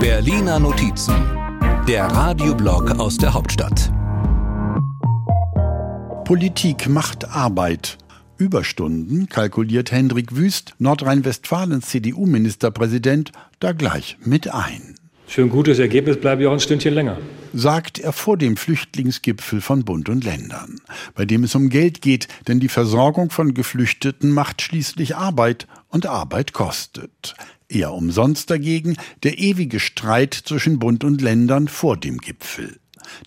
Berliner Notizen, der Radioblog aus der Hauptstadt. Politik macht Arbeit. Überstunden kalkuliert Hendrik Wüst, Nordrhein-Westfalens CDU-Ministerpräsident, da gleich mit ein. Für ein gutes Ergebnis bleibe ich auch ein Stündchen länger. Sagt er vor dem Flüchtlingsgipfel von Bund und Ländern, bei dem es um Geld geht, denn die Versorgung von Geflüchteten macht schließlich Arbeit und Arbeit kostet. Eher umsonst dagegen der ewige Streit zwischen Bund und Ländern vor dem Gipfel.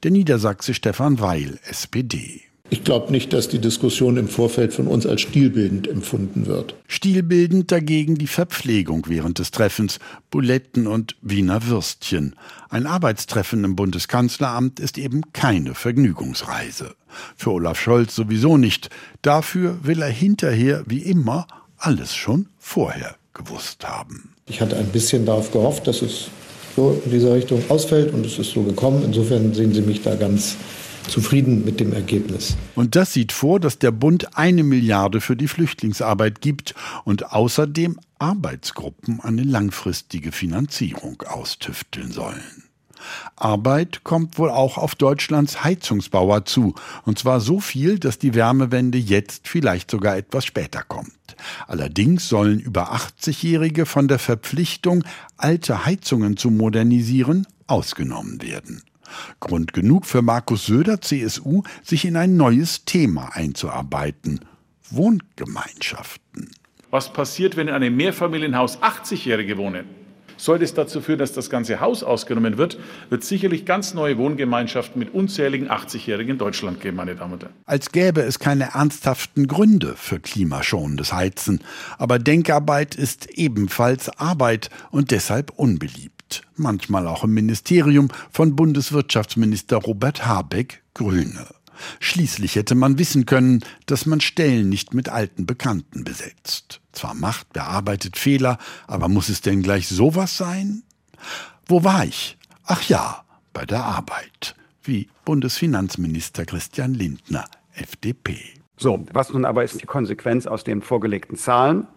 Der Niedersachse Stefan Weil, SPD. Ich glaube nicht, dass die Diskussion im Vorfeld von uns als stilbildend empfunden wird. Stilbildend dagegen die Verpflegung während des Treffens, Buletten und Wiener Würstchen. Ein Arbeitstreffen im Bundeskanzleramt ist eben keine Vergnügungsreise. Für Olaf Scholz sowieso nicht. Dafür will er hinterher, wie immer, alles schon vorher gewusst haben. Ich hatte ein bisschen darauf gehofft, dass es so in dieser Richtung ausfällt und es ist so gekommen. Insofern sehen Sie mich da ganz zufrieden mit dem Ergebnis. Und das sieht vor, dass der Bund eine Milliarde für die Flüchtlingsarbeit gibt und außerdem Arbeitsgruppen eine langfristige Finanzierung austüfteln sollen. Arbeit kommt wohl auch auf Deutschlands Heizungsbauer zu, und zwar so viel, dass die Wärmewende jetzt vielleicht sogar etwas später kommt. Allerdings sollen über 80-Jährige von der Verpflichtung, alte Heizungen zu modernisieren, ausgenommen werden. Grund genug für Markus Söder, CSU, sich in ein neues Thema einzuarbeiten. Wohngemeinschaften. Was passiert, wenn in einem Mehrfamilienhaus 80-Jährige wohnen? Sollte es dazu führen, dass das ganze Haus ausgenommen wird, wird sicherlich ganz neue Wohngemeinschaften mit unzähligen 80-Jährigen in Deutschland geben, meine Damen und Herren. Als gäbe es keine ernsthaften Gründe für klimaschonendes Heizen. Aber Denkarbeit ist ebenfalls Arbeit und deshalb unbeliebt manchmal auch im Ministerium von Bundeswirtschaftsminister Robert Habeck, Grüne. Schließlich hätte man wissen können, dass man Stellen nicht mit alten Bekannten besetzt. Zwar macht, bearbeitet Fehler, aber muss es denn gleich sowas sein? Wo war ich? Ach ja, bei der Arbeit. Wie Bundesfinanzminister Christian Lindner, FDP. So, was nun aber ist die Konsequenz aus den vorgelegten Zahlen?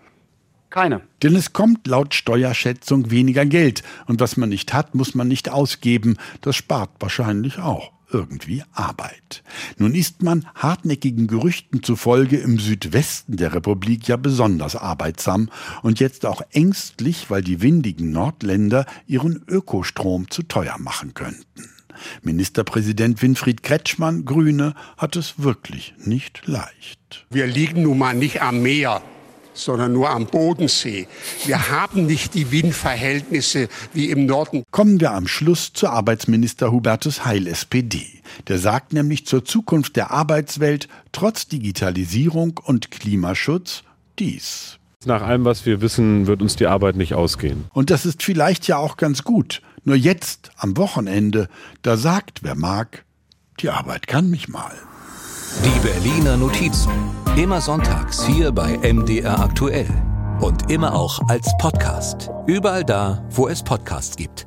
Keine. Denn es kommt laut Steuerschätzung weniger Geld. Und was man nicht hat, muss man nicht ausgeben. Das spart wahrscheinlich auch irgendwie Arbeit. Nun ist man hartnäckigen Gerüchten zufolge im Südwesten der Republik ja besonders arbeitsam und jetzt auch ängstlich, weil die windigen Nordländer ihren Ökostrom zu teuer machen könnten. Ministerpräsident Winfried Kretschmann, Grüne, hat es wirklich nicht leicht. Wir liegen nun mal nicht am Meer sondern nur am Bodensee. Wir haben nicht die Windverhältnisse wie im Norden. Kommen wir am Schluss zu Arbeitsminister Hubertus Heil, SPD. Der sagt nämlich zur Zukunft der Arbeitswelt trotz Digitalisierung und Klimaschutz dies. Nach allem, was wir wissen, wird uns die Arbeit nicht ausgehen. Und das ist vielleicht ja auch ganz gut. Nur jetzt, am Wochenende, da sagt, wer mag, die Arbeit kann mich mal. Die Berliner Notizen. Immer sonntags hier bei MDR aktuell. Und immer auch als Podcast. Überall da, wo es Podcasts gibt.